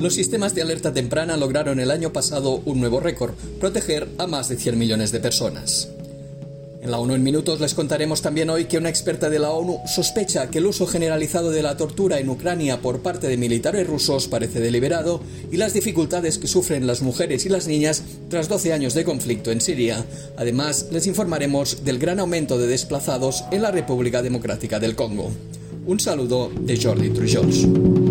Los sistemas de alerta temprana lograron el año pasado un nuevo récord, proteger a más de 100 millones de personas. En la ONU en minutos les contaremos también hoy que una experta de la ONU sospecha que el uso generalizado de la tortura en Ucrania por parte de militares rusos parece deliberado y las dificultades que sufren las mujeres y las niñas tras 12 años de conflicto en Siria. Además, les informaremos del gran aumento de desplazados en la República Democrática del Congo. Un saludo de Jordi Trujols.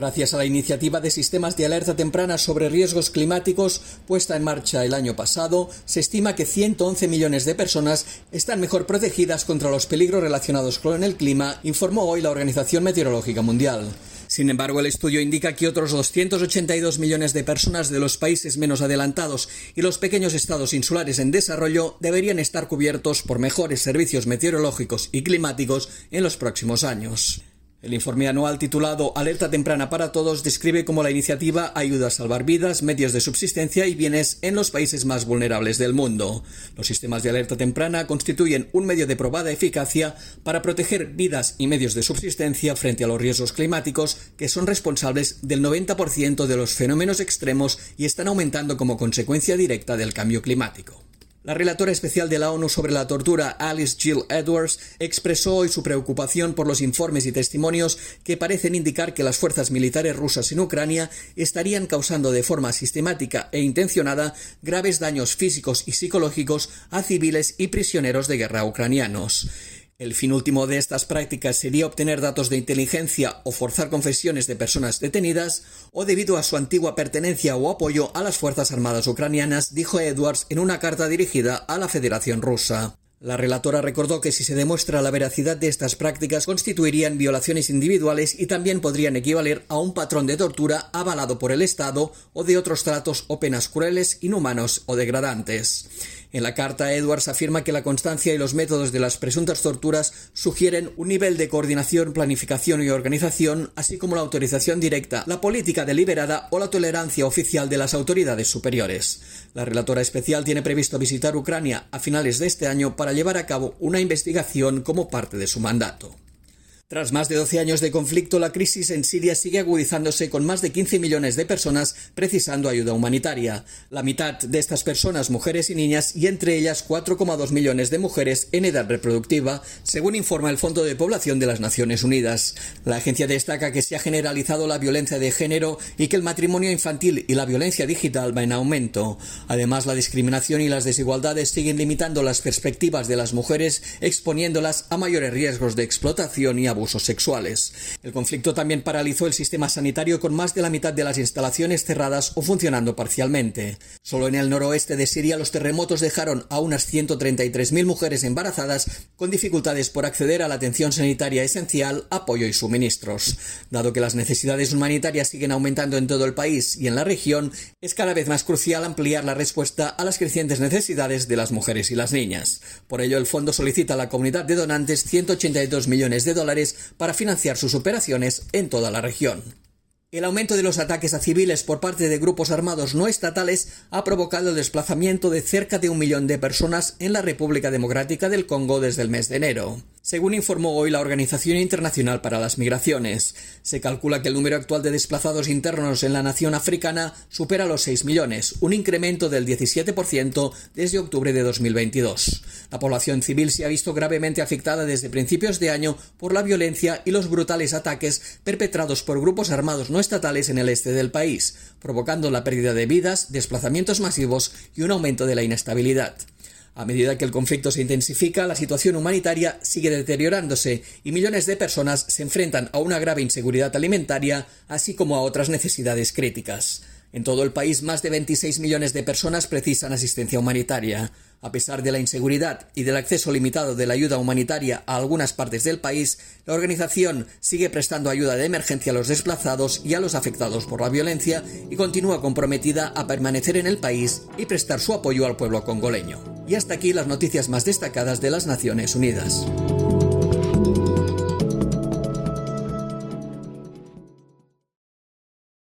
Gracias a la iniciativa de sistemas de alerta temprana sobre riesgos climáticos puesta en marcha el año pasado, se estima que 111 millones de personas están mejor protegidas contra los peligros relacionados con el clima, informó hoy la Organización Meteorológica Mundial. Sin embargo, el estudio indica que otros 282 millones de personas de los países menos adelantados y los pequeños estados insulares en desarrollo deberían estar cubiertos por mejores servicios meteorológicos y climáticos en los próximos años. El informe anual titulado Alerta temprana para todos describe cómo la iniciativa ayuda a salvar vidas, medios de subsistencia y bienes en los países más vulnerables del mundo. Los sistemas de alerta temprana constituyen un medio de probada eficacia para proteger vidas y medios de subsistencia frente a los riesgos climáticos que son responsables del 90% de los fenómenos extremos y están aumentando como consecuencia directa del cambio climático. La relatora especial de la ONU sobre la tortura, Alice Jill Edwards, expresó hoy su preocupación por los informes y testimonios que parecen indicar que las fuerzas militares rusas en Ucrania estarían causando de forma sistemática e intencionada graves daños físicos y psicológicos a civiles y prisioneros de guerra ucranianos. El fin último de estas prácticas sería obtener datos de inteligencia o forzar confesiones de personas detenidas, o debido a su antigua pertenencia o apoyo a las Fuerzas Armadas ucranianas, dijo Edwards en una carta dirigida a la Federación Rusa. La relatora recordó que si se demuestra la veracidad de estas prácticas constituirían violaciones individuales y también podrían equivaler a un patrón de tortura avalado por el Estado o de otros tratos o penas crueles, inhumanos o degradantes. En la carta, Edwards afirma que la constancia y los métodos de las presuntas torturas sugieren un nivel de coordinación, planificación y organización, así como la autorización directa, la política deliberada o la tolerancia oficial de las autoridades superiores. La relatora especial tiene previsto visitar Ucrania a finales de este año para llevar a cabo una investigación como parte de su mandato. Tras más de 12 años de conflicto, la crisis en Siria sigue agudizándose con más de 15 millones de personas precisando ayuda humanitaria. La mitad de estas personas, mujeres y niñas, y entre ellas 4,2 millones de mujeres en edad reproductiva, según informa el Fondo de Población de las Naciones Unidas. La agencia destaca que se ha generalizado la violencia de género y que el matrimonio infantil y la violencia digital va en aumento. Además, la discriminación y las desigualdades siguen limitando las perspectivas de las mujeres, exponiéndolas a mayores riesgos de explotación y abuso abusos sexuales. El conflicto también paralizó el sistema sanitario con más de la mitad de las instalaciones cerradas o funcionando parcialmente. Solo en el noroeste de Siria los terremotos dejaron a unas 133.000 mujeres embarazadas con dificultades por acceder a la atención sanitaria esencial, apoyo y suministros. Dado que las necesidades humanitarias siguen aumentando en todo el país y en la región, es cada vez más crucial ampliar la respuesta a las crecientes necesidades de las mujeres y las niñas. Por ello, el fondo solicita a la comunidad de donantes 182 millones de dólares para financiar sus operaciones en toda la región. El aumento de los ataques a civiles por parte de grupos armados no estatales ha provocado el desplazamiento de cerca de un millón de personas en la República Democrática del Congo desde el mes de enero según informó hoy la Organización Internacional para las Migraciones. Se calcula que el número actual de desplazados internos en la nación africana supera los 6 millones, un incremento del 17% desde octubre de 2022. La población civil se ha visto gravemente afectada desde principios de año por la violencia y los brutales ataques perpetrados por grupos armados no estatales en el este del país, provocando la pérdida de vidas, desplazamientos masivos y un aumento de la inestabilidad. A medida que el conflicto se intensifica, la situación humanitaria sigue deteriorándose y millones de personas se enfrentan a una grave inseguridad alimentaria, así como a otras necesidades críticas. En todo el país, más de 26 millones de personas precisan asistencia humanitaria. A pesar de la inseguridad y del acceso limitado de la ayuda humanitaria a algunas partes del país, la organización sigue prestando ayuda de emergencia a los desplazados y a los afectados por la violencia y continúa comprometida a permanecer en el país y prestar su apoyo al pueblo congoleño. Y hasta aquí las noticias más destacadas de las Naciones Unidas.